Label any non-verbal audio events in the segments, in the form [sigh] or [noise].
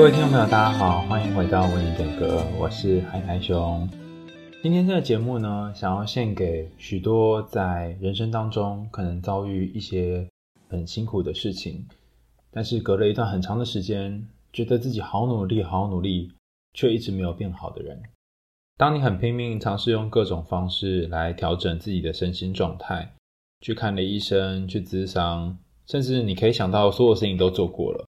各位听众朋友，大家好，欢迎回到为你点歌，我是海苔熊。今天这个节目呢，想要献给许多在人生当中可能遭遇一些很辛苦的事情，但是隔了一段很长的时间，觉得自己好努力、好努力，却一直没有变好的人。当你很拼命尝试用各种方式来调整自己的身心状态，去看了医生，去咨商，甚至你可以想到所有事情都做过了。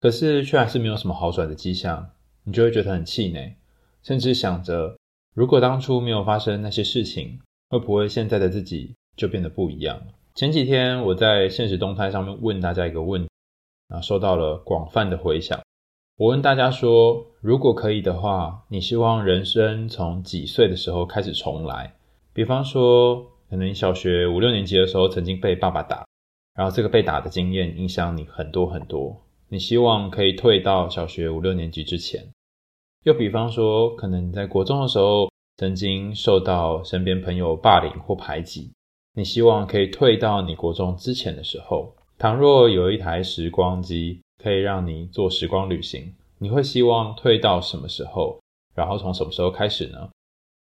可是却还是没有什么好转的迹象，你就会觉得很气馁，甚至想着，如果当初没有发生那些事情，会不会现在的自己就变得不一样？前几天我在现实动态上面问大家一个问题，然后，收到了广泛的回响。我问大家说，如果可以的话，你希望人生从几岁的时候开始重来？比方说，可能你小学五六年级的时候曾经被爸爸打，然后这个被打的经验影响你很多很多。你希望可以退到小学五六年级之前，又比方说，可能你在国中的时候曾经受到身边朋友霸凌或排挤，你希望可以退到你国中之前的时候。倘若有一台时光机可以让你做时光旅行，你会希望退到什么时候？然后从什么时候开始呢？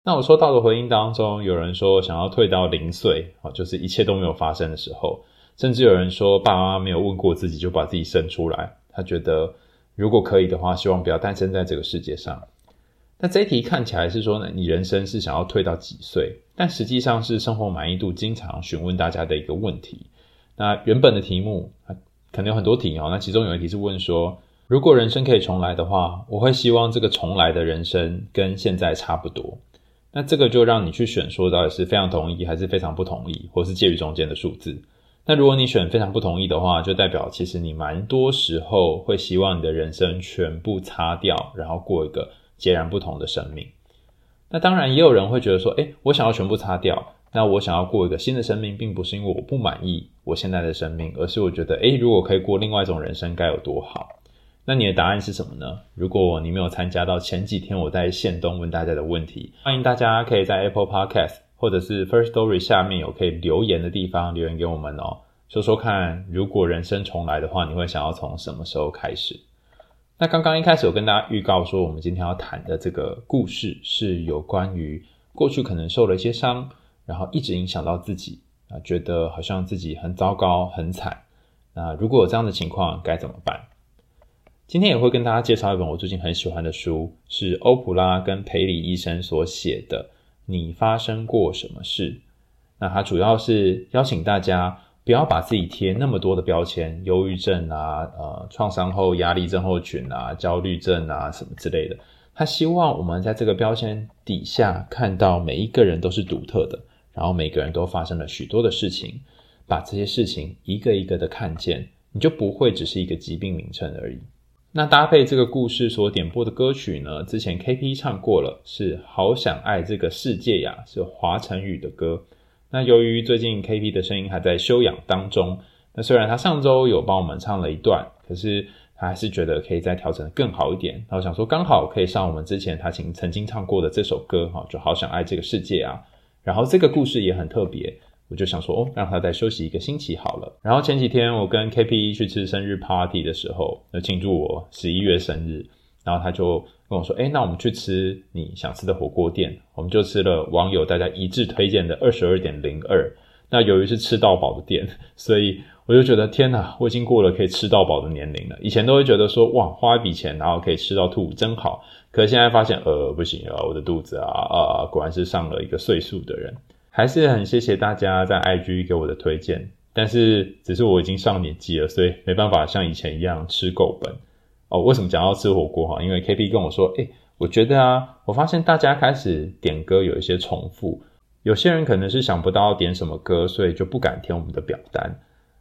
那我收到的回应当中，有人说想要退到零岁，就是一切都没有发生的时候。甚至有人说，爸妈没有问过自己就把自己生出来。他觉得，如果可以的话，希望不要诞生在这个世界上。那这一题看起来是说呢，你人生是想要退到几岁？但实际上是生活满意度经常询问大家的一个问题。那原本的题目可能有很多题哦。那其中有一题是问说，如果人生可以重来的话，我会希望这个重来的人生跟现在差不多。那这个就让你去选，说到底是非常同意，还是非常不同意，或是介于中间的数字。那如果你选非常不同意的话，就代表其实你蛮多时候会希望你的人生全部擦掉，然后过一个截然不同的生命。那当然也有人会觉得说，诶，我想要全部擦掉，那我想要过一个新的生命，并不是因为我不满意我现在的生命，而是我觉得，诶，如果可以过另外一种人生，该有多好。那你的答案是什么呢？如果你没有参加到前几天我在限动问大家的问题，欢迎大家可以在 Apple Podcast。或者是 First Story 下面有可以留言的地方，留言给我们哦，说说看，如果人生重来的话，你会想要从什么时候开始？那刚刚一开始有跟大家预告说，我们今天要谈的这个故事是有关于过去可能受了一些伤，然后一直影响到自己啊，觉得好像自己很糟糕、很惨。那如果有这样的情况，该怎么办？今天也会跟大家介绍一本我最近很喜欢的书，是欧普拉跟培里医生所写的。你发生过什么事？那它主要是邀请大家不要把自己贴那么多的标签，忧郁症啊、呃，创伤后压力症候群啊、焦虑症啊什么之类的。他希望我们在这个标签底下看到每一个人都是独特的，然后每个人都发生了许多的事情，把这些事情一个一个的看见，你就不会只是一个疾病名称而已。那搭配这个故事所点播的歌曲呢，之前 KP 唱过了，是好想爱这个世界呀，是华晨宇的歌。那由于最近 KP 的声音还在休养当中，那虽然他上周有帮我们唱了一段，可是他还是觉得可以再调整更好一点。然后想说刚好可以上我们之前他曾曾经唱过的这首歌哈，就好想爱这个世界啊。然后这个故事也很特别。我就想说，哦，让他再休息一个星期好了。然后前几天我跟 KP 去吃生日 party 的时候，就庆祝我十一月生日。然后他就跟我说，诶，那我们去吃你想吃的火锅店。我们就吃了网友大家一致推荐的二十二点零二。那由于是吃到饱的店，[laughs] 所以我就觉得天哪，我已经过了可以吃到饱的年龄了。以前都会觉得说，哇，花一笔钱然后可以吃到吐，真好。可现在发现，呃，不行啊，我的肚子啊啊，果然是上了一个岁数的人。还是很谢谢大家在 IG 给我的推荐，但是只是我已经上年纪了，所以没办法像以前一样吃够本哦。为什么讲到吃火锅哈？因为 KP 跟我说，诶，我觉得啊，我发现大家开始点歌有一些重复，有些人可能是想不到点什么歌，所以就不敢填我们的表单。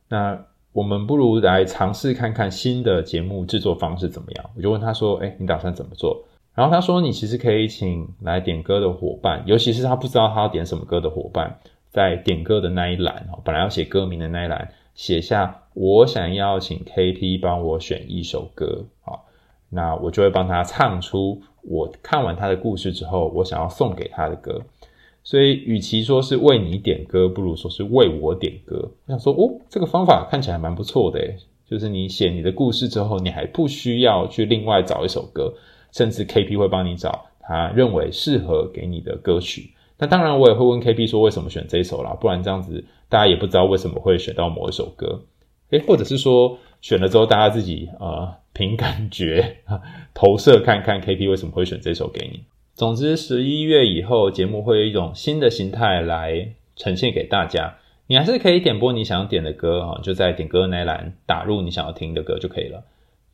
那我们不如来尝试看看新的节目制作方式怎么样？我就问他说，诶，你打算怎么做？然后他说：“你其实可以请来点歌的伙伴，尤其是他不知道他要点什么歌的伙伴，在点歌的那一栏，本来要写歌名的那一栏，写下我想要请 KP 帮我选一首歌，啊，那我就会帮他唱出我看完他的故事之后，我想要送给他的歌。所以，与其说是为你点歌，不如说是为我点歌。我想说，哦，这个方法看起来蛮不错的诶，就是你写你的故事之后，你还不需要去另外找一首歌，甚至 KP 会帮你找他认为适合给你的歌曲。那当然，我也会问 KP 说为什么选这一首啦，不然这样子大家也不知道为什么会选到某一首歌。诶，或者是说选了之后，大家自己呃凭感觉 [laughs] 投射看看 KP 为什么会选这首给你。总之，十一月以后节目会有一种新的形态来呈现给大家。你还是可以点播你想点的歌啊，就在点歌那栏打入你想要听的歌就可以了。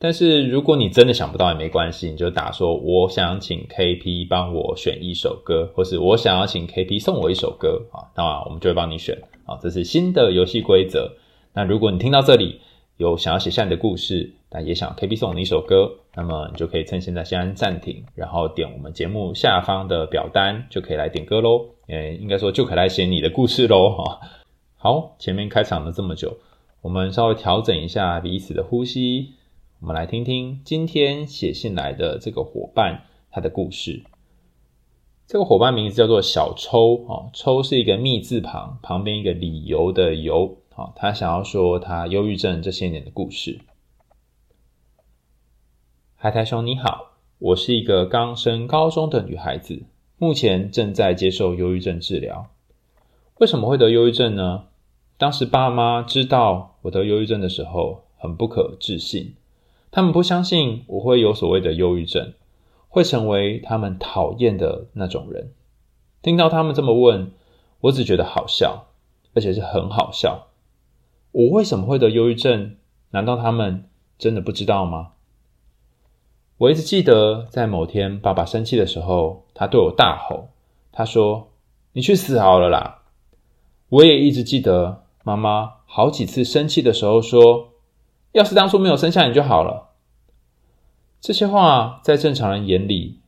但是如果你真的想不到也没关系，你就打说我想请 KP 帮我选一首歌，或是我想要请 KP 送我一首歌啊，那我们就会帮你选啊。这是新的游戏规则。那如果你听到这里有想要写下你的故事，但也想 KP 送你一首歌，那么你就可以趁现在先按暂停，然后点我们节目下方的表单，就可以来点歌喽。诶，应该说就可以来写你的故事喽哈。好，前面开场了这么久，我们稍微调整一下彼此的呼吸。我们来听听今天写信来的这个伙伴他的故事。这个伙伴名字叫做小抽啊，抽是一个密字旁，旁边一个理由的由啊。他想要说他忧郁症这些年的故事。海苔熊你好，我是一个刚升高中的女孩子，目前正在接受忧郁症治疗。为什么会得忧郁症呢？当时爸妈知道我得忧郁症的时候，很不可置信。他们不相信我会有所谓的忧郁症，会成为他们讨厌的那种人。听到他们这么问，我只觉得好笑，而且是很好笑。我为什么会得忧郁症？难道他们真的不知道吗？我一直记得，在某天爸爸生气的时候，他对我大吼，他说：“你去死好了啦！”我也一直记得，妈妈好几次生气的时候说。要是当初没有生下你就好了。这些话在正常人眼里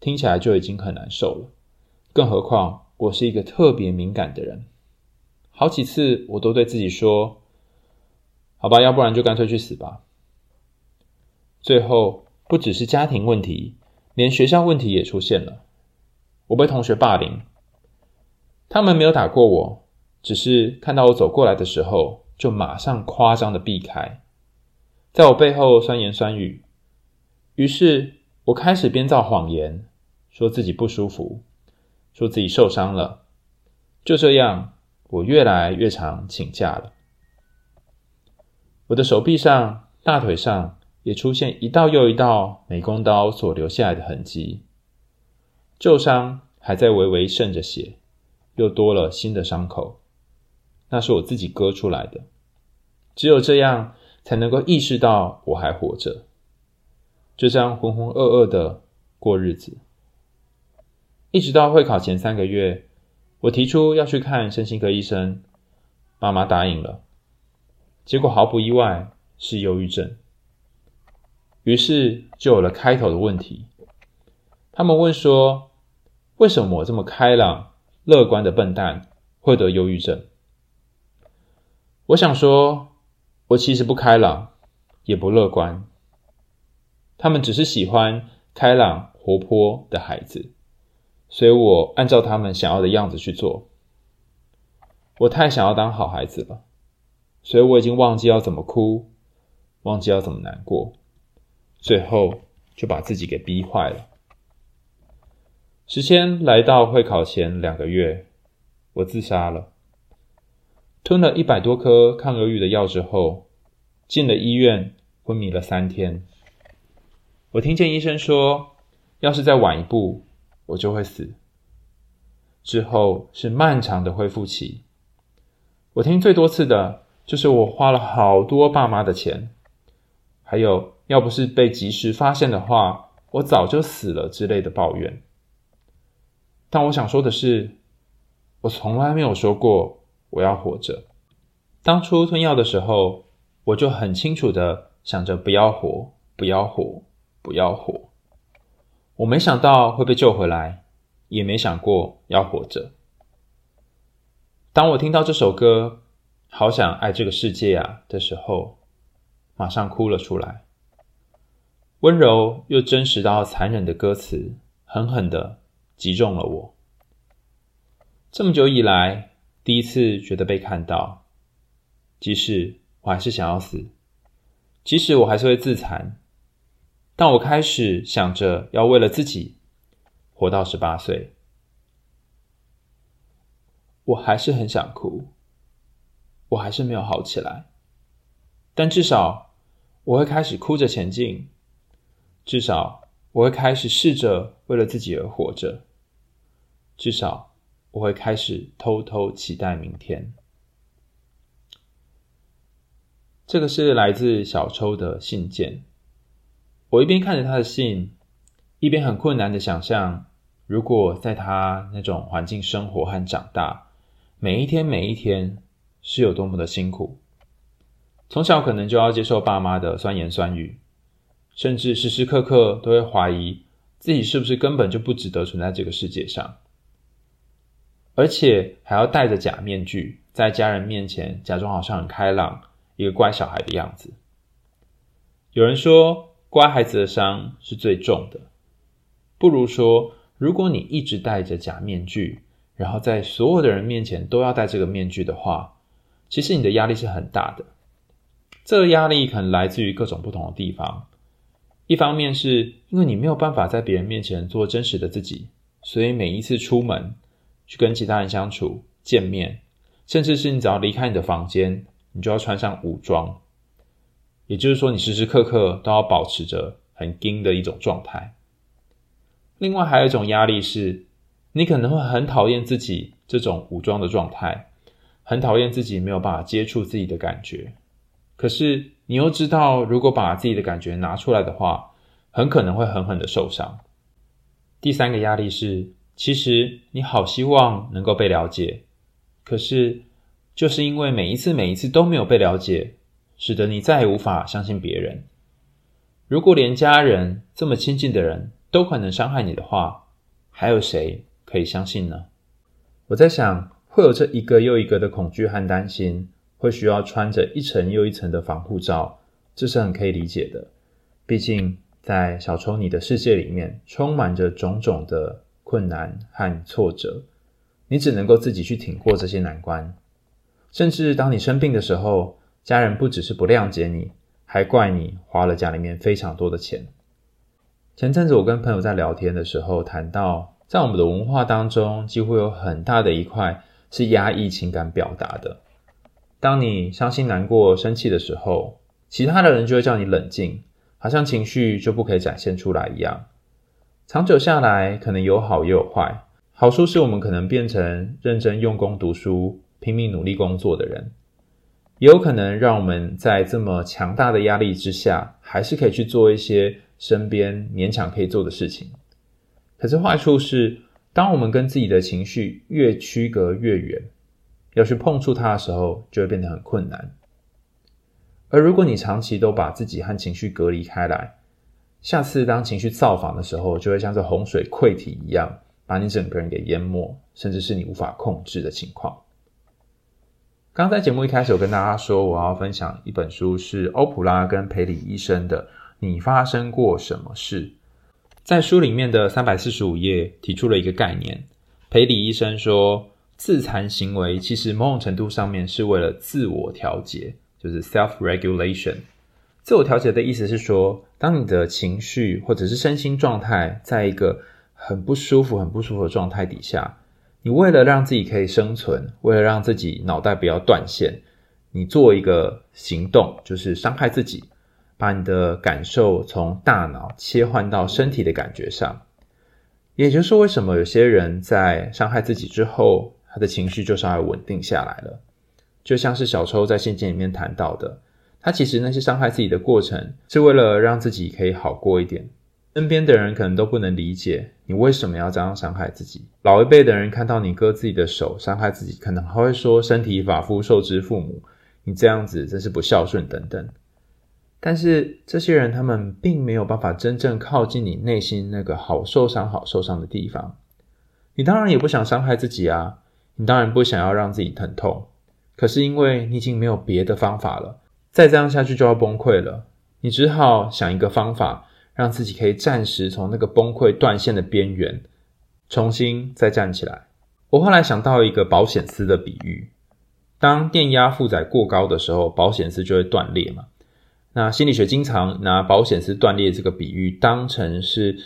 听起来就已经很难受了，更何况我是一个特别敏感的人。好几次我都对自己说：“好吧，要不然就干脆去死吧。”最后不只是家庭问题，连学校问题也出现了。我被同学霸凌，他们没有打过我，只是看到我走过来的时候，就马上夸张的避开。在我背后酸言酸语，于是我开始编造谎言，说自己不舒服，说自己受伤了。就这样，我越来越常请假了。我的手臂上、大腿上也出现一道又一道美工刀所留下来的痕迹，旧伤还在微微渗着血，又多了新的伤口，那是我自己割出来的。只有这样。才能够意识到我还活着，就这样浑浑噩噩的过日子，一直到会考前三个月，我提出要去看身心科医生，妈妈答应了，结果毫不意外是忧郁症，于是就有了开头的问题，他们问说，为什么我这么开朗、乐观的笨蛋会得忧郁症？我想说。我其实不开朗，也不乐观。他们只是喜欢开朗活泼的孩子，所以我按照他们想要的样子去做。我太想要当好孩子了，所以我已经忘记要怎么哭，忘记要怎么难过，最后就把自己给逼坏了。时间来到会考前两个月，我自杀了。吞了一百多颗抗忧郁的药之后，进了医院，昏迷了三天。我听见医生说，要是再晚一步，我就会死。之后是漫长的恢复期。我听最多次的就是我花了好多爸妈的钱，还有要不是被及时发现的话，我早就死了之类的抱怨。但我想说的是，我从来没有说过。我要活着。当初吞药的时候，我就很清楚的想着不要活，不要活，不要活。我没想到会被救回来，也没想过要活着。当我听到这首歌《好想爱这个世界啊》的时候，马上哭了出来。温柔又真实到残忍的歌词，狠狠的击中了我。这么久以来，第一次觉得被看到，即使我还是想要死，即使我还是会自残，但我开始想着要为了自己活到十八岁。我还是很想哭，我还是没有好起来，但至少我会开始哭着前进，至少我会开始试着为了自己而活着，至少我会开始偷偷期待明天。这个是来自小抽的信件。我一边看着他的信，一边很困难的想象，如果在他那种环境生活和长大，每一天每一天是有多么的辛苦。从小可能就要接受爸妈的酸言酸语，甚至时时刻刻都会怀疑自己是不是根本就不值得存在这个世界上，而且还要戴着假面具，在家人面前假装好像很开朗。一个乖小孩的样子。有人说，乖孩子的伤是最重的。不如说，如果你一直戴着假面具，然后在所有的人面前都要戴这个面具的话，其实你的压力是很大的。这个压力可能来自于各种不同的地方。一方面是因为你没有办法在别人面前做真实的自己，所以每一次出门去跟其他人相处、见面，甚至是你只要离开你的房间。你就要穿上武装，也就是说，你时时刻刻都要保持着很硬的一种状态。另外，还有一种压力是，你可能会很讨厌自己这种武装的状态，很讨厌自己没有办法接触自己的感觉。可是，你又知道，如果把自己的感觉拿出来的话，很可能会狠狠的受伤。第三个压力是，其实你好希望能够被了解，可是。就是因为每一次、每一次都没有被了解，使得你再也无法相信别人。如果连家人这么亲近的人都可能伤害你的话，还有谁可以相信呢？我在想，会有这一个又一个的恐惧和担心，会需要穿着一层又一层的防护罩，这是很可以理解的。毕竟，在小抽你的世界里面，充满着种种的困难和挫折，你只能够自己去挺过这些难关。甚至当你生病的时候，家人不只是不谅解你，还怪你花了家里面非常多的钱。前阵子我跟朋友在聊天的时候谈到，在我们的文化当中，几乎有很大的一块是压抑情感表达的。当你伤心、难过、生气的时候，其他的人就会叫你冷静，好像情绪就不可以展现出来一样。长久下来，可能有好也有坏。好处是我们可能变成认真用功读书。拼命努力工作的人，也有可能让我们在这么强大的压力之下，还是可以去做一些身边勉强可以做的事情。可是坏处是，当我们跟自己的情绪越区隔越远，要去碰触它的时候，就会变得很困难。而如果你长期都把自己和情绪隔离开来，下次当情绪造访的时候，就会像这洪水溃堤一样，把你整个人给淹没，甚至是你无法控制的情况。刚在节目一开始，我跟大家说，我要分享一本书，是欧普拉跟培里医生的《你发生过什么事》。在书里面的三百四十五页提出了一个概念，培里医生说，自残行为其实某种程度上面是为了自我调节，就是 self-regulation。自我调节的意思是说，当你的情绪或者是身心状态在一个很不舒服、很不舒服的状态底下。你为了让自己可以生存，为了让自己脑袋不要断线，你做一个行动，就是伤害自己，把你的感受从大脑切换到身体的感觉上。也就是，为什么有些人在伤害自己之后，他的情绪就稍微稳定下来了？就像是小抽在信件里面谈到的，他其实那些伤害自己的过程，是为了让自己可以好过一点。身边的人可能都不能理解你为什么要这样伤害自己。老一辈的人看到你割自己的手伤害自己，可能还会说“身体发肤受之父母”，你这样子真是不孝顺等等。但是这些人他们并没有办法真正靠近你内心那个好受伤、好受伤的地方。你当然也不想伤害自己啊，你当然不想要让自己疼痛。可是因为你已经没有别的方法了，再这样下去就要崩溃了，你只好想一个方法。让自己可以暂时从那个崩溃断线的边缘重新再站起来。我后来想到一个保险丝的比喻：当电压负载过高的时候，保险丝就会断裂嘛。那心理学经常拿保险丝断裂这个比喻，当成是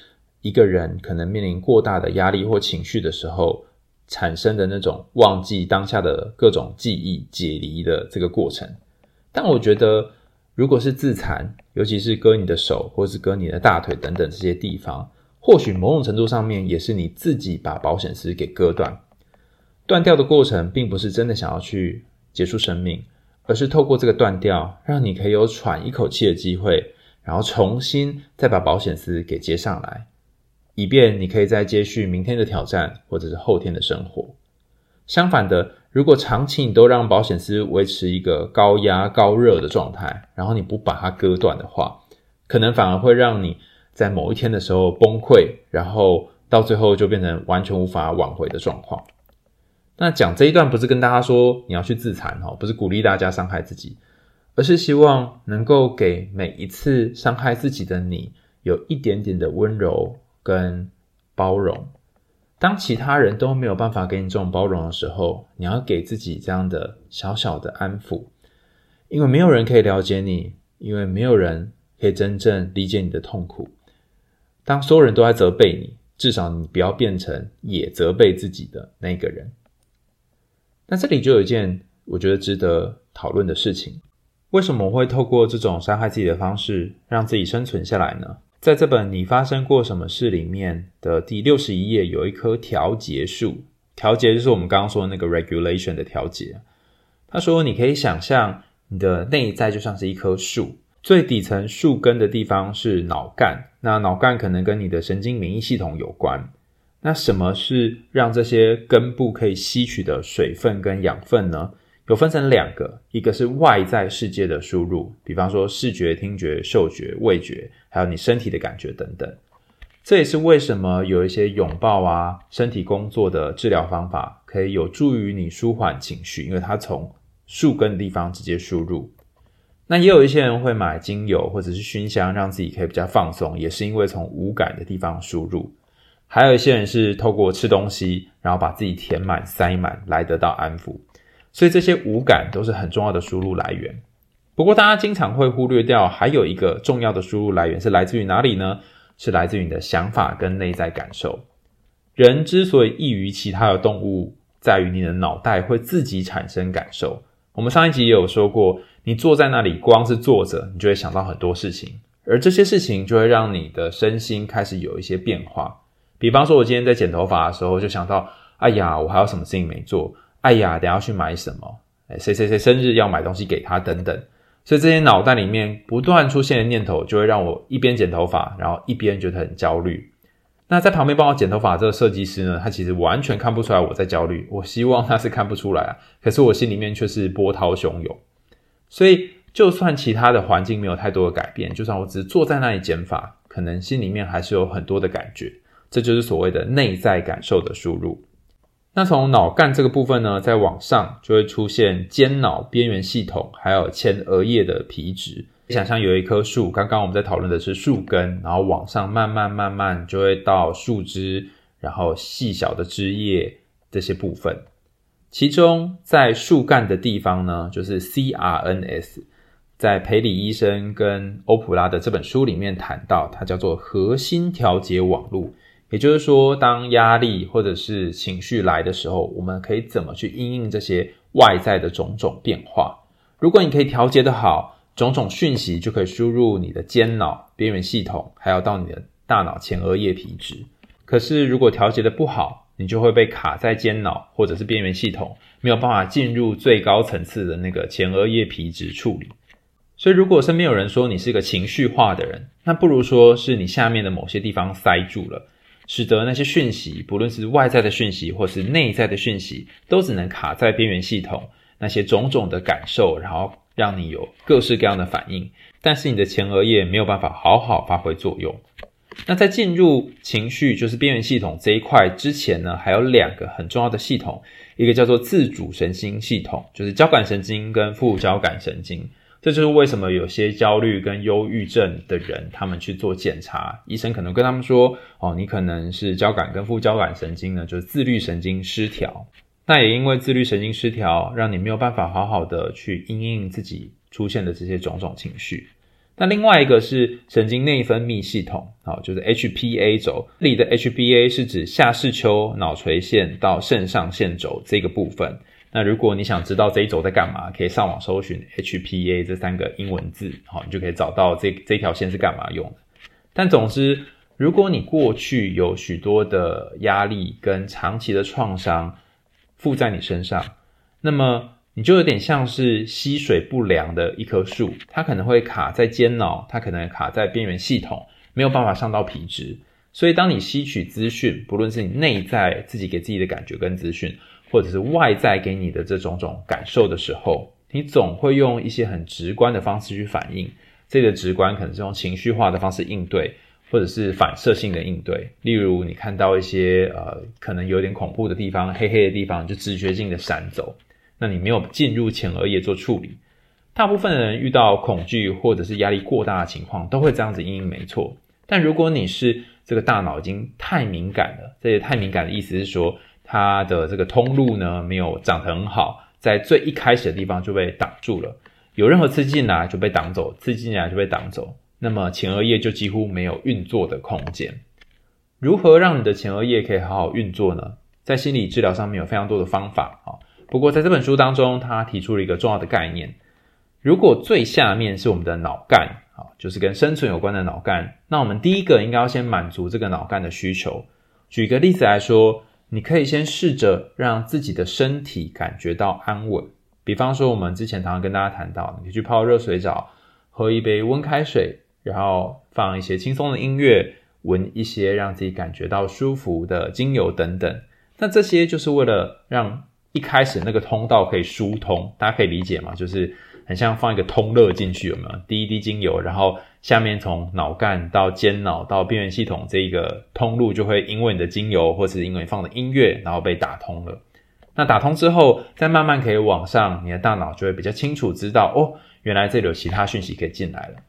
一个人可能面临过大的压力或情绪的时候产生的那种忘记当下的各种记忆、解离的这个过程。但我觉得，如果是自残，尤其是割你的手，或是割你的大腿等等这些地方，或许某种程度上面也是你自己把保险丝给割断。断掉的过程，并不是真的想要去结束生命。而是透过这个断掉，让你可以有喘一口气的机会，然后重新再把保险丝给接上来，以便你可以再接续明天的挑战，或者是后天的生活。相反的，如果长期你都让保险丝维持一个高压高热的状态，然后你不把它割断的话，可能反而会让你在某一天的时候崩溃，然后到最后就变成完全无法挽回的状况。那讲这一段不是跟大家说你要去自残哦，不是鼓励大家伤害自己，而是希望能够给每一次伤害自己的你有一点点的温柔跟包容。当其他人都没有办法给你这种包容的时候，你要给自己这样的小小的安抚，因为没有人可以了解你，因为没有人可以真正理解你的痛苦。当所有人都在责备你，至少你不要变成也责备自己的那个人。那这里就有一件我觉得值得讨论的事情：为什么我会透过这种伤害自己的方式让自己生存下来呢？在这本《你发生过什么事》里面的第六十一页，有一棵调节树。调节就是我们刚刚说的那个 regulation 的调节。他说，你可以想象你的内在就像是一棵树，最底层树根的地方是脑干，那脑干可能跟你的神经免疫系统有关。那什么是让这些根部可以吸取的水分跟养分呢？有分成两个，一个是外在世界的输入，比方说视觉、听觉、嗅觉、味觉，还有你身体的感觉等等。这也是为什么有一些拥抱啊、身体工作的治疗方法可以有助于你舒缓情绪，因为它从树根的地方直接输入。那也有一些人会买精油或者是熏香，让自己可以比较放松，也是因为从五感的地方输入。还有一些人是透过吃东西，然后把自己填满、塞满来得到安抚，所以这些五感都是很重要的输入来源。不过，大家经常会忽略掉，还有一个重要的输入来源是来自于哪里呢？是来自于你的想法跟内在感受。人之所以异于其他的动物，在于你的脑袋会自己产生感受。我们上一集也有说过，你坐在那里，光是坐着，你就会想到很多事情，而这些事情就会让你的身心开始有一些变化。比方说，我今天在剪头发的时候，就想到，哎呀，我还有什么事情没做？哎呀，等下去买什么？哎，谁谁谁生日要买东西给他等等。所以这些脑袋里面不断出现的念头，就会让我一边剪头发，然后一边觉得很焦虑。那在旁边帮我剪头发这个设计师呢，他其实完全看不出来我在焦虑。我希望他是看不出来啊，可是我心里面却是波涛汹涌。所以，就算其他的环境没有太多的改变，就算我只是坐在那里剪发，可能心里面还是有很多的感觉。这就是所谓的内在感受的输入。那从脑干这个部分呢，再往上就会出现间脑边缘系统，还有前额叶的皮质。想象有一棵树，刚刚我们在讨论的是树根，然后往上慢慢慢慢就会到树枝，然后细小的枝叶这些部分。其中在树干的地方呢，就是 CRNS，在培里医生跟欧普拉的这本书里面谈到，它叫做核心调节网路。也就是说，当压力或者是情绪来的时候，我们可以怎么去应应这些外在的种种变化？如果你可以调节得好，种种讯息就可以输入你的间脑边缘系统，还要到你的大脑前额叶皮质。可是如果调节得不好，你就会被卡在间脑或者是边缘系统，没有办法进入最高层次的那个前额叶皮质处理。所以，如果身边有人说你是个情绪化的人，那不如说是你下面的某些地方塞住了。使得那些讯息，不论是外在的讯息或是内在的讯息，都只能卡在边缘系统那些种种的感受，然后让你有各式各样的反应。但是你的前额叶没有办法好好发挥作用。那在进入情绪，就是边缘系统这一块之前呢，还有两个很重要的系统，一个叫做自主神经系统，就是交感神经跟副交感神经。这就是为什么有些焦虑跟忧郁症的人，他们去做检查，医生可能跟他们说：“哦，你可能是交感跟副交感神经呢，就是自律神经失调。那也因为自律神经失调，让你没有办法好好的去因应自己出现的这些种种情绪。那另外一个是神经内分泌系统，啊，就是 HPA 轴。这里的 HPA 是指下视丘脑垂线到肾上腺轴这个部分。那如果你想知道这一轴在干嘛，可以上网搜寻 HPA 这三个英文字，好，你就可以找到这这条线是干嘛用的。但总之，如果你过去有许多的压力跟长期的创伤附在你身上，那么你就有点像是吸水不良的一棵树，它可能会卡在间脑，它可能卡在边缘系统，没有办法上到皮质。所以，当你吸取资讯，不论是你内在自己给自己的感觉跟资讯，或者是外在给你的这种种感受的时候，你总会用一些很直观的方式去反应。这个直观可能是用情绪化的方式应对，或者是反射性的应对。例如，你看到一些呃可能有点恐怖的地方、黑黑的地方，就直觉性的闪走。那你没有进入前额叶做处理，大部分人遇到恐惧或者是压力过大的情况，都会这样子因应没错。但如果你是这个大脑已经太敏感了，这也太敏感的意思是说，它的这个通路呢没有长得很好，在最一开始的地方就被挡住了，有任何刺激进来就被挡走，刺激进来就被挡走，那么前额叶就几乎没有运作的空间。如何让你的前额叶可以好好运作呢？在心理治疗上面有非常多的方法啊。不过，在这本书当中，他提出了一个重要的概念：如果最下面是我们的脑干，啊，就是跟生存有关的脑干，那我们第一个应该要先满足这个脑干的需求。举个例子来说，你可以先试着让自己的身体感觉到安稳。比方说，我们之前常常跟大家谈到，你去泡热水澡，喝一杯温开水，然后放一些轻松的音乐，闻一些让自己感觉到舒服的精油等等。那这些就是为了让一开始那个通道可以疏通，大家可以理解吗？就是很像放一个通乐进去，有没有？滴一滴精油，然后下面从脑干到间脑到边缘系统这一个通路，就会因为你的精油或是因为你放的音乐，然后被打通了。那打通之后，再慢慢可以往上，你的大脑就会比较清楚知道，哦，原来这里有其他讯息可以进来了。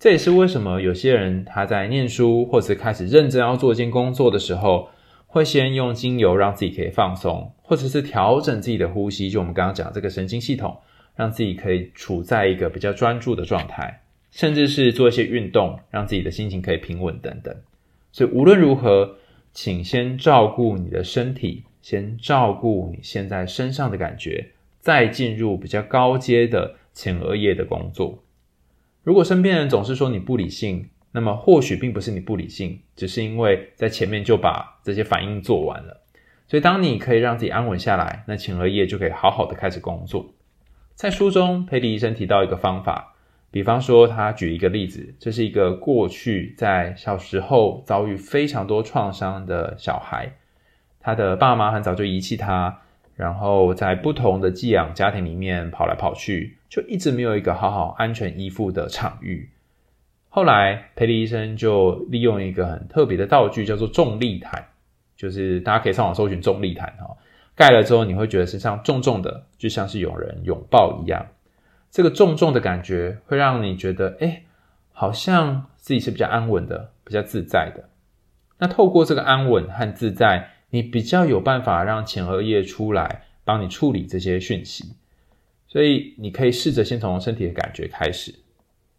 这也是为什么有些人他在念书或是开始认真要做一件工作的时候，会先用精油让自己可以放松，或者是调整自己的呼吸，就我们刚刚讲这个神经系统，让自己可以处在一个比较专注的状态，甚至是做一些运动，让自己的心情可以平稳等等。所以无论如何，请先照顾你的身体，先照顾你现在身上的感觉，再进入比较高阶的前额叶的工作。如果身边人总是说你不理性，那么或许并不是你不理性，只是因为在前面就把这些反应做完了。所以当你可以让自己安稳下来，那前额叶就可以好好的开始工作。在书中，裴迪医生提到一个方法，比方说他举一个例子，这是一个过去在小时候遭遇非常多创伤的小孩，他的爸妈很早就遗弃他，然后在不同的寄养家庭里面跑来跑去，就一直没有一个好好安全依附的场域。后来，裴迪医生就利用一个很特别的道具，叫做重力毯，就是大家可以上网搜寻重力毯哈，盖了之后你会觉得身上重重的，就像是有人拥抱一样。这个重重的感觉会让你觉得，哎，好像自己是比较安稳的，比较自在的。那透过这个安稳和自在，你比较有办法让前额叶出来帮你处理这些讯息。所以你可以试着先从身体的感觉开始。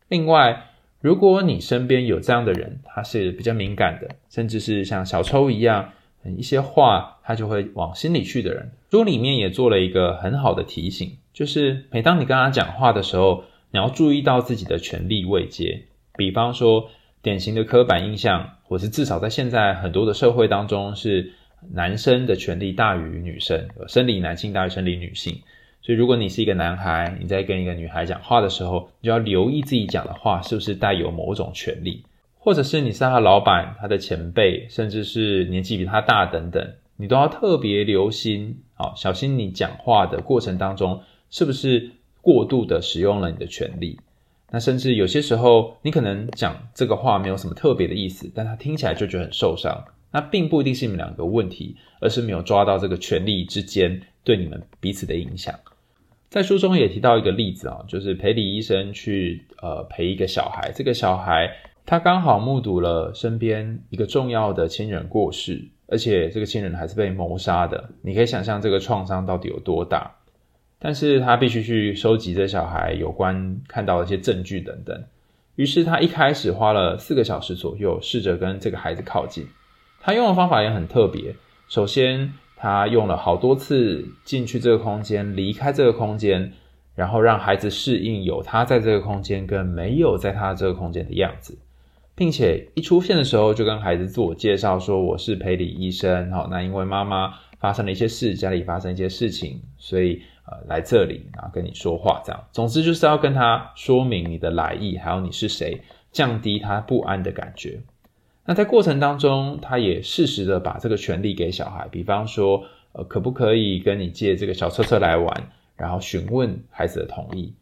另外，如果你身边有这样的人，他是比较敏感的，甚至是像小抽一样，一些话他就会往心里去的人，书里面也做了一个很好的提醒，就是每当你跟他讲话的时候，你要注意到自己的权力位阶。比方说，典型的刻板印象，或是至少在现在很多的社会当中，是男生的权力大于女生，生理男性大于生理女性。所以，如果你是一个男孩，你在跟一个女孩讲话的时候，你就要留意自己讲的话是不是带有某种权力，或者是你是他的老板、他的前辈，甚至是年纪比他大等等，你都要特别留心，好，小心你讲话的过程当中是不是过度的使用了你的权利。那甚至有些时候，你可能讲这个话没有什么特别的意思，但他听起来就觉得很受伤。那并不一定是你们两个问题，而是没有抓到这个权利之间对你们彼此的影响。在书中也提到一个例子啊，就是陪李医生去呃陪一个小孩，这个小孩他刚好目睹了身边一个重要的亲人过世，而且这个亲人还是被谋杀的。你可以想象这个创伤到底有多大，但是他必须去收集这小孩有关看到的一些证据等等。于是他一开始花了四个小时左右，试着跟这个孩子靠近。他用的方法也很特别。首先，他用了好多次进去这个空间，离开这个空间，然后让孩子适应有他在这个空间跟没有在他这个空间的样子，并且一出现的时候就跟孩子自我介绍说：“我是培理医生。”好，那因为妈妈发生了一些事，家里发生一些事情，所以来这里，然后跟你说话这样。总之就是要跟他说明你的来意，还有你是谁，降低他不安的感觉。那在过程当中，他也适时的把这个权利给小孩，比方说，呃，可不可以跟你借这个小车车来玩？然后询问孩子的同意。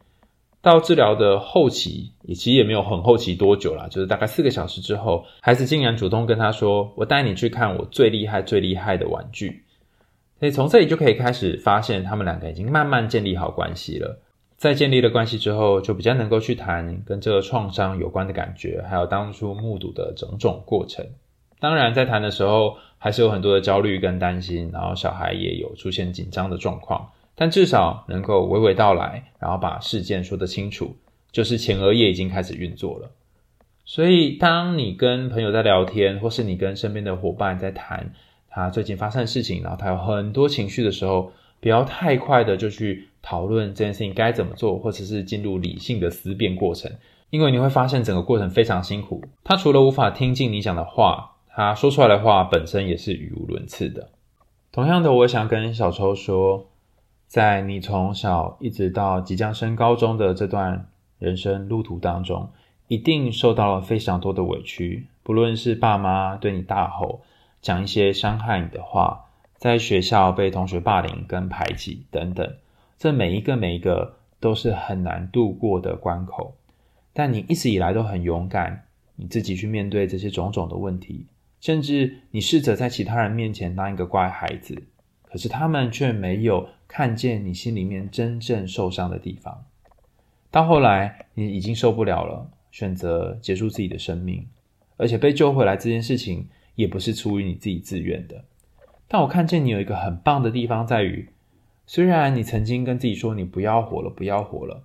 到治疗的后期，也其实也没有很后期多久啦，就是大概四个小时之后，孩子竟然主动跟他说：“我带你去看我最厉害、最厉害的玩具。”所以从这里就可以开始发现，他们两个已经慢慢建立好关系了。在建立了关系之后，就比较能够去谈跟这个创伤有关的感觉，还有当初目睹的种种过程。当然，在谈的时候还是有很多的焦虑跟担心，然后小孩也有出现紧张的状况，但至少能够娓娓道来，然后把事件说得清楚，就是前额叶已经开始运作了。所以，当你跟朋友在聊天，或是你跟身边的伙伴在谈他最近发生的事情，然后他有很多情绪的时候，不要太快的就去。讨论这件事情该怎么做，或者是进入理性的思辨过程，因为你会发现整个过程非常辛苦。他除了无法听进你讲的话，他说出来的话本身也是语无伦次的。同样的，我想跟小抽说，在你从小一直到即将升高中的这段人生路途当中，一定受到了非常多的委屈，不论是爸妈对你大吼，讲一些伤害你的话，在学校被同学霸凌跟排挤等等。这每一个每一个都是很难度过的关口，但你一直以来都很勇敢，你自己去面对这些种种的问题，甚至你试着在其他人面前当一个乖孩子，可是他们却没有看见你心里面真正受伤的地方。到后来，你已经受不了了，选择结束自己的生命，而且被救回来这件事情也不是出于你自己自愿的。但我看见你有一个很棒的地方在于。虽然你曾经跟自己说你不要活了，不要活了，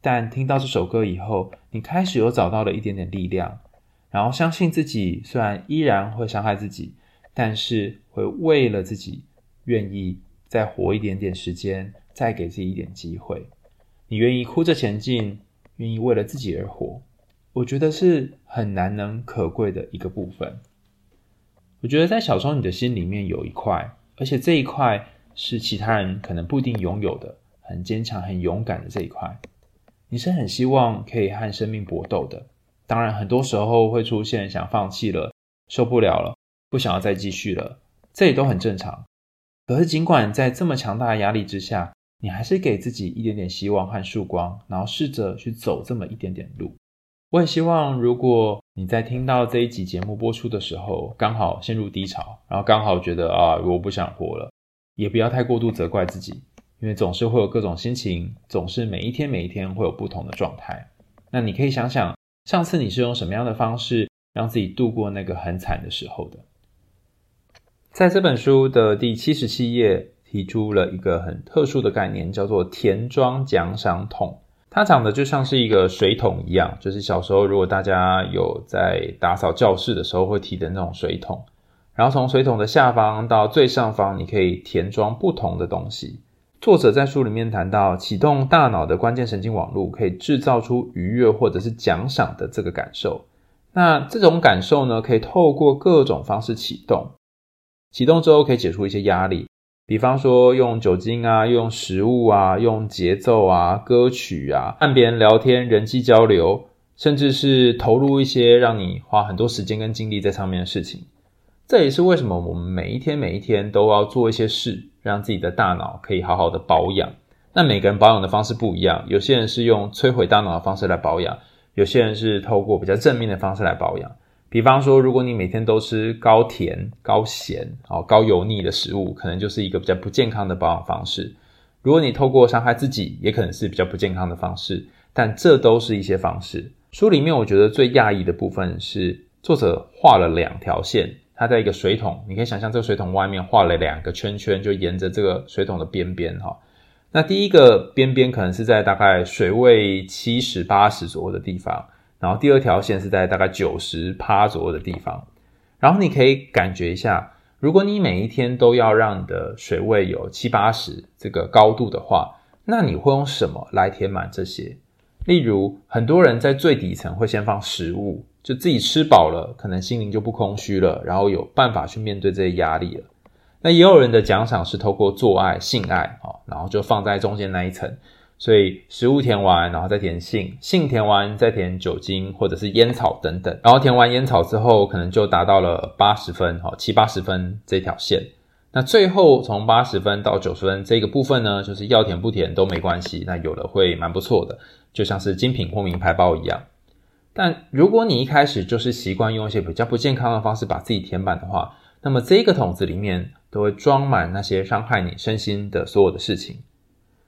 但听到这首歌以后，你开始有找到了一点点力量，然后相信自己，虽然依然会伤害自己，但是会为了自己愿意再活一点点时间，再给自己一点机会。你愿意哭着前进，愿意为了自己而活，我觉得是很难能可贵的一个部分。我觉得在小时候你的心里面有一块，而且这一块。是其他人可能不一定拥有的，很坚强、很勇敢的这一块，你是很希望可以和生命搏斗的。当然，很多时候会出现想放弃了、受不了了、不想要再继续了，这也都很正常。可是，尽管在这么强大的压力之下，你还是给自己一点点希望和曙光，然后试着去走这么一点点路。我也希望，如果你在听到这一集节目播出的时候，刚好陷入低潮，然后刚好觉得啊，我不想活了。也不要太过度责怪自己，因为总是会有各种心情，总是每一天每一天会有不同的状态。那你可以想想，上次你是用什么样的方式让自己度过那个很惨的时候的？在这本书的第七十七页提出了一个很特殊的概念，叫做田庄奖赏桶。它长得就像是一个水桶一样，就是小时候如果大家有在打扫教室的时候会提的那种水桶。然后从水桶的下方到最上方，你可以填装不同的东西。作者在书里面谈到，启动大脑的关键神经网络，可以制造出愉悦或者是奖赏的这个感受。那这种感受呢，可以透过各种方式启动。启动之后可以解除一些压力，比方说用酒精啊，用食物啊，用节奏啊，歌曲啊，和别人聊天，人际交流，甚至是投入一些让你花很多时间跟精力在上面的事情。这也是为什么我们每一天每一天都要做一些事，让自己的大脑可以好好的保养。那每个人保养的方式不一样，有些人是用摧毁大脑的方式来保养，有些人是透过比较正面的方式来保养。比方说，如果你每天都吃高甜、高咸、哦高油腻的食物，可能就是一个比较不健康的保养方式。如果你透过伤害自己，也可能是比较不健康的方式。但这都是一些方式。书里面我觉得最讶异的部分是，作者画了两条线。它在一个水桶，你可以想象这个水桶外面画了两个圈圈，就沿着这个水桶的边边哈。那第一个边边可能是在大概水位七十八十左右的地方，然后第二条线是在大概九十趴左右的地方。然后你可以感觉一下，如果你每一天都要让你的水位有七八十这个高度的话，那你会用什么来填满这些？例如，很多人在最底层会先放食物，就自己吃饱了，可能心灵就不空虚了，然后有办法去面对这些压力了。那也有人的奖赏是透过做爱、性爱，然后就放在中间那一层。所以食物填完，然后再填性，性填完再填酒精或者是烟草等等。然后填完烟草之后，可能就达到了八十分，七八十分这条线。那最后从八十分到九十分这个部分呢，就是要填不填都没关系。那有了会蛮不错的，就像是精品或名牌包一样。但如果你一开始就是习惯用一些比较不健康的方式把自己填满的话，那么这个桶子里面都会装满那些伤害你身心的所有的事情。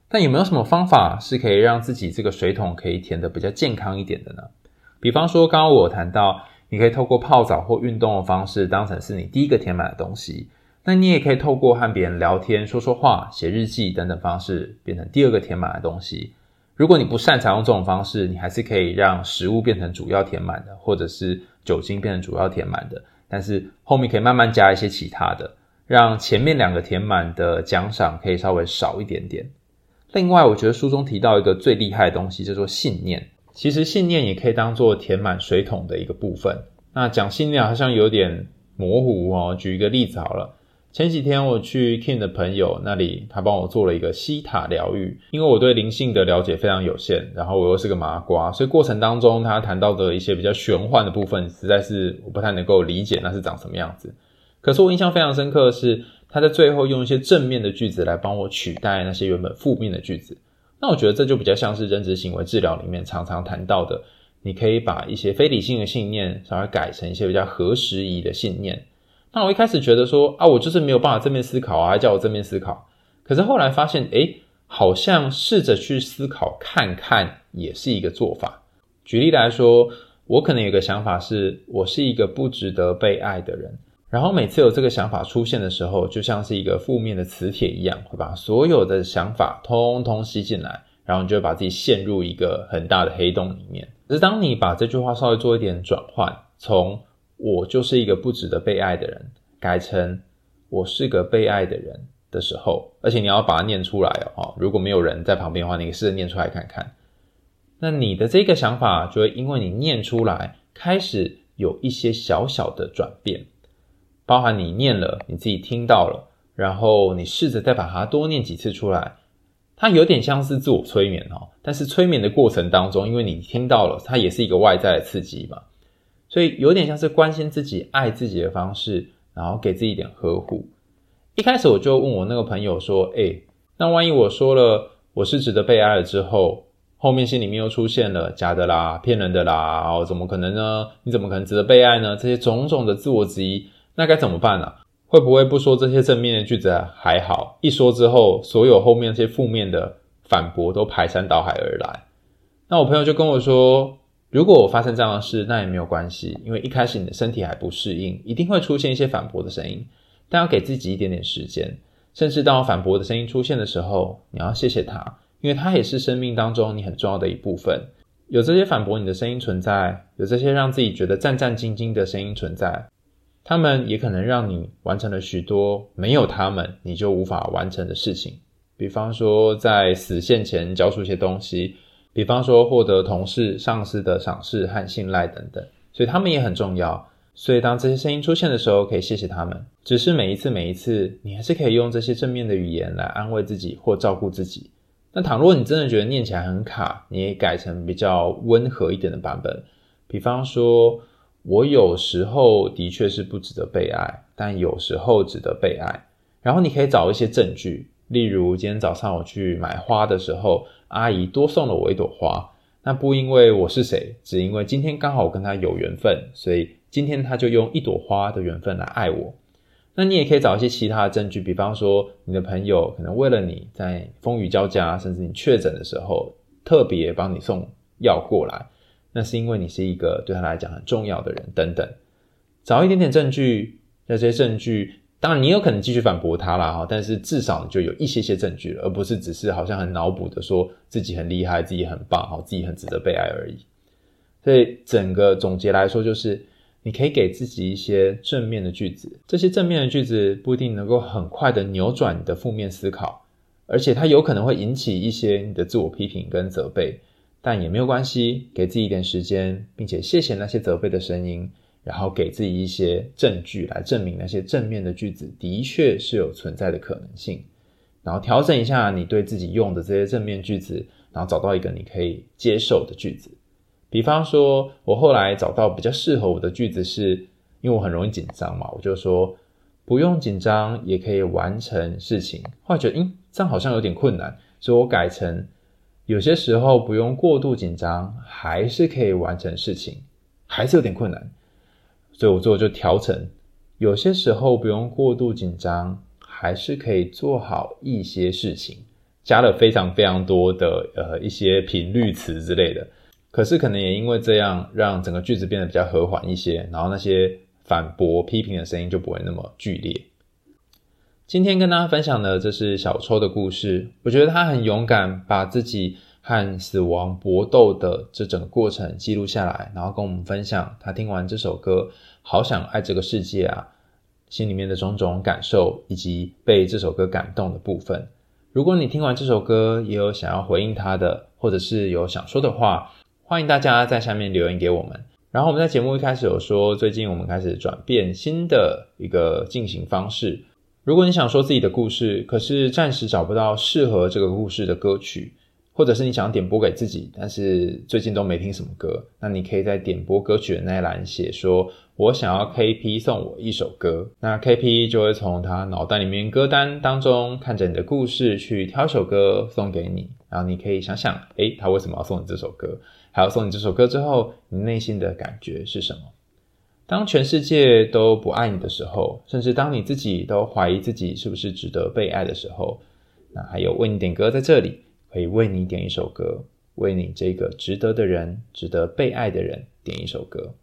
但有没有什么方法是可以让自己这个水桶可以填得比较健康一点的呢？比方说，刚刚我谈到，你可以透过泡澡或运动的方式当成是你第一个填满的东西。那你也可以透过和别人聊天、说说话、写日记等等方式变成第二个填满的东西。如果你不擅长用这种方式，你还是可以让食物变成主要填满的，或者是酒精变成主要填满的。但是后面可以慢慢加一些其他的，让前面两个填满的奖赏可以稍微少一点点。另外，我觉得书中提到一个最厉害的东西，叫做信念。其实信念也可以当做填满水桶的一个部分。那讲信念好像有点模糊哦。举一个例子好了，前几天我去 King 的朋友那里，他帮我做了一个西塔疗愈。因为我对灵性的了解非常有限，然后我又是个麻瓜，所以过程当中他谈到的一些比较玄幻的部分，实在是我不太能够理解那是长什么样子。可是我印象非常深刻的是，他在最后用一些正面的句子来帮我取代那些原本负面的句子。那我觉得这就比较像是认知行为治疗里面常常谈到的，你可以把一些非理性的信念稍微改成一些比较合时宜的信念。那我一开始觉得说啊，我就是没有办法正面思考啊，叫我正面思考。可是后来发现，诶，好像试着去思考看看也是一个做法。举例来说，我可能有个想法是，我是一个不值得被爱的人。然后每次有这个想法出现的时候，就像是一个负面的磁铁一样，会把所有的想法通通吸进来，然后你就会把自己陷入一个很大的黑洞里面。可是当你把这句话稍微做一点转换，从“我就是一个不值得被爱的人”改成“我是个被爱的人”的时候，而且你要把它念出来哦。如果没有人在旁边的话，你可以试着念出来看看。那你的这个想法就会因为你念出来，开始有一些小小的转变。包含你念了，你自己听到了，然后你试着再把它多念几次出来，它有点像是自我催眠哦。但是催眠的过程当中，因为你听到了，它也是一个外在的刺激嘛，所以有点像是关心自己、爱自己的方式，然后给自己一点呵护。一开始我就问我那个朋友说：“诶，那万一我说了我是值得被爱了之后，后面心里面又出现了假的啦、骗人的啦，哦，怎么可能呢？你怎么可能值得被爱呢？这些种种的自我质疑。”那该怎么办呢、会不会不说这些正面的句子还好，一说之后，所有后面那些负面的反驳都排山倒海而来？那我朋友就跟我说，如果我发生这样的事，那也没有关系，因为一开始你的身体还不适应，一定会出现一些反驳的声音，但要给自己一点点时间，甚至当反驳的声音出现的时候，你要谢谢他，因为他也是生命当中你很重要的一部分。有这些反驳你的声音存在，有这些让自己觉得战战兢兢的声音存在。他们也可能让你完成了许多没有他们你就无法完成的事情，比方说在死线前交出一些东西，比方说获得同事、上司的赏识和信赖等等，所以他们也很重要。所以当这些声音出现的时候，可以谢谢他们。只是每一次、每一次，你还是可以用这些正面的语言来安慰自己或照顾自己。那倘若你真的觉得念起来很卡，你也改成比较温和一点的版本，比方说。我有时候的确是不值得被爱，但有时候值得被爱。然后你可以找一些证据，例如今天早上我去买花的时候，阿姨多送了我一朵花。那不因为我是谁，只因为今天刚好跟她有缘分，所以今天她就用一朵花的缘分来爱我。那你也可以找一些其他的证据，比方说你的朋友可能为了你在风雨交加，甚至你确诊的时候，特别帮你送药过来。那是因为你是一个对他来讲很重要的人，等等，找一点点证据，那这些证据，当然你有可能继续反驳他啦哈，但是至少就有一些些证据了，而不是只是好像很脑补的说自己很厉害，自己很棒，好，自己很值得被爱而已。所以整个总结来说，就是你可以给自己一些正面的句子，这些正面的句子不一定能够很快的扭转你的负面思考，而且它有可能会引起一些你的自我批评跟责备，但也没有关系，给自己一点时间，并且谢谢那些责备的声音，然后给自己一些证据来证明那些正面的句子的确是有存在的可能性，然后调整一下你对自己用的这些正面句子，然后找到一个你可以接受的句子。比方说，我后来找到比较适合我的句子是，因为我很容易紧张嘛，我就说不用紧张也可以完成事情。后来觉得，嗯，这样好像有点困难，所以我改成有些时候不用过度紧张，还是可以完成事情，还是有点困难，所以我最后就调成有些时候不用过度紧张，还是可以做好一些事情，加了非常非常多的呃一些频率词之类的。可是可能也因为这样，让整个句子变得比较和缓一些，然后那些反驳、批评的声音就不会那么剧烈。今天跟大家分享的这是小抽的故事，我觉得他很勇敢，把自己和死亡搏斗的这整个过程记录下来，然后跟我们分享他听完这首歌《好想爱这个世界》啊，心里面的种种感受，以及被这首歌感动的部分。如果你听完这首歌也有想要回应他的，或者是有想说的话，欢迎大家在下面留言给我们。然后我们在节目一开始有说，最近我们开始转变新的一个进行方式。如果你想说自己的故事，可是暂时找不到适合这个故事的歌曲，或者是你想点播给自己，但是最近都没听什么歌，那你可以在点播歌曲的那一栏写说，我想要 KP 送我一首歌。那 KP 就会从他脑袋里面歌单当中看着你的故事去挑首歌送给你。然后你可以想想，诶，他为什么要送你这首歌？还要送你这首歌之后，你内心的感觉是什么？当全世界都不爱你的时候，甚至当你自己都怀疑自己是不是值得被爱的时候，那还有为你点歌在这里，可以为你点一首歌，为你这个值得的人、值得被爱的人点一首歌。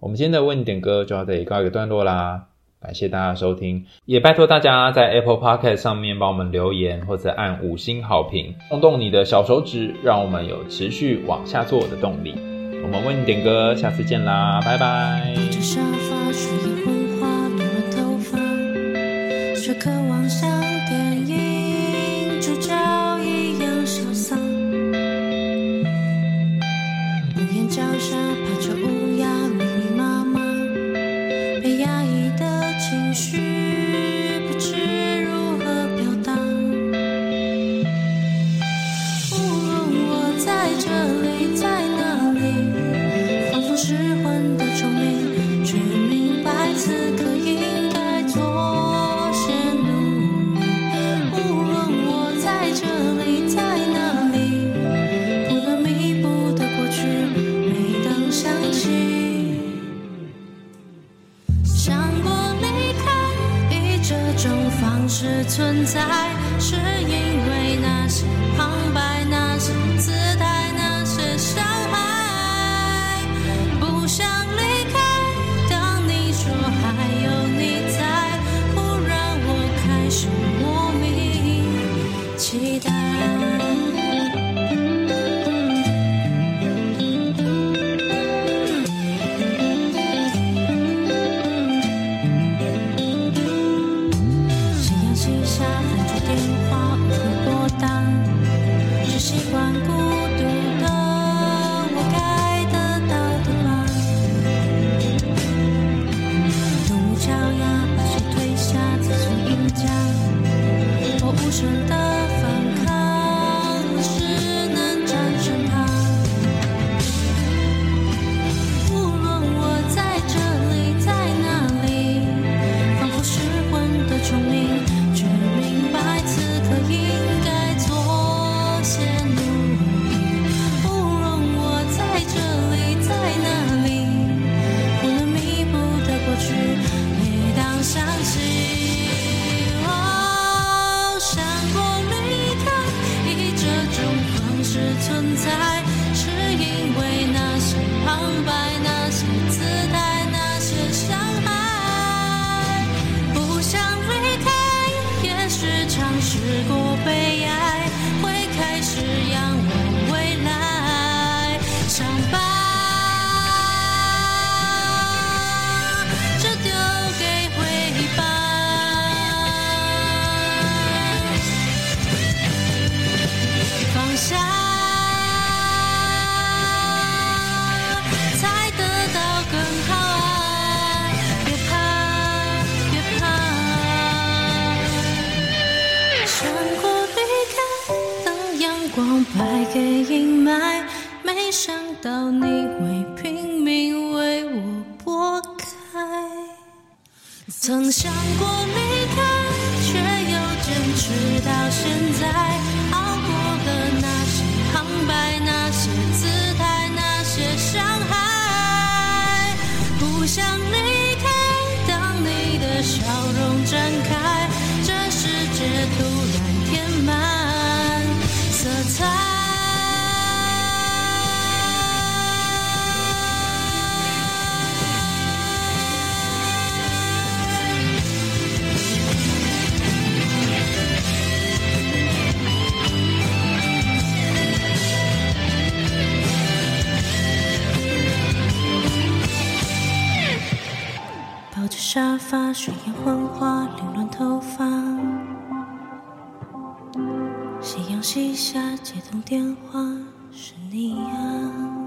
我们今天的为你点歌就要这里告一个段落啦。感谢大家收听，也拜托大家在 Apple Podcast 上面帮我们留言或者按五星好评，动动你的小手指，让我们有持续往下做的动力。我们为你点歌，下次见啦，拜拜。给阴霾，没想到你会拼命为我拨开。曾想过离开，却又坚持到现在，熬过了那些旁白，那些姿态，那些伤害，不想离开。当你的笑容绽开，这世界突然填满色彩。沙发，睡眼昏花，凌乱头发。夕阳西下，接通电话，是你啊。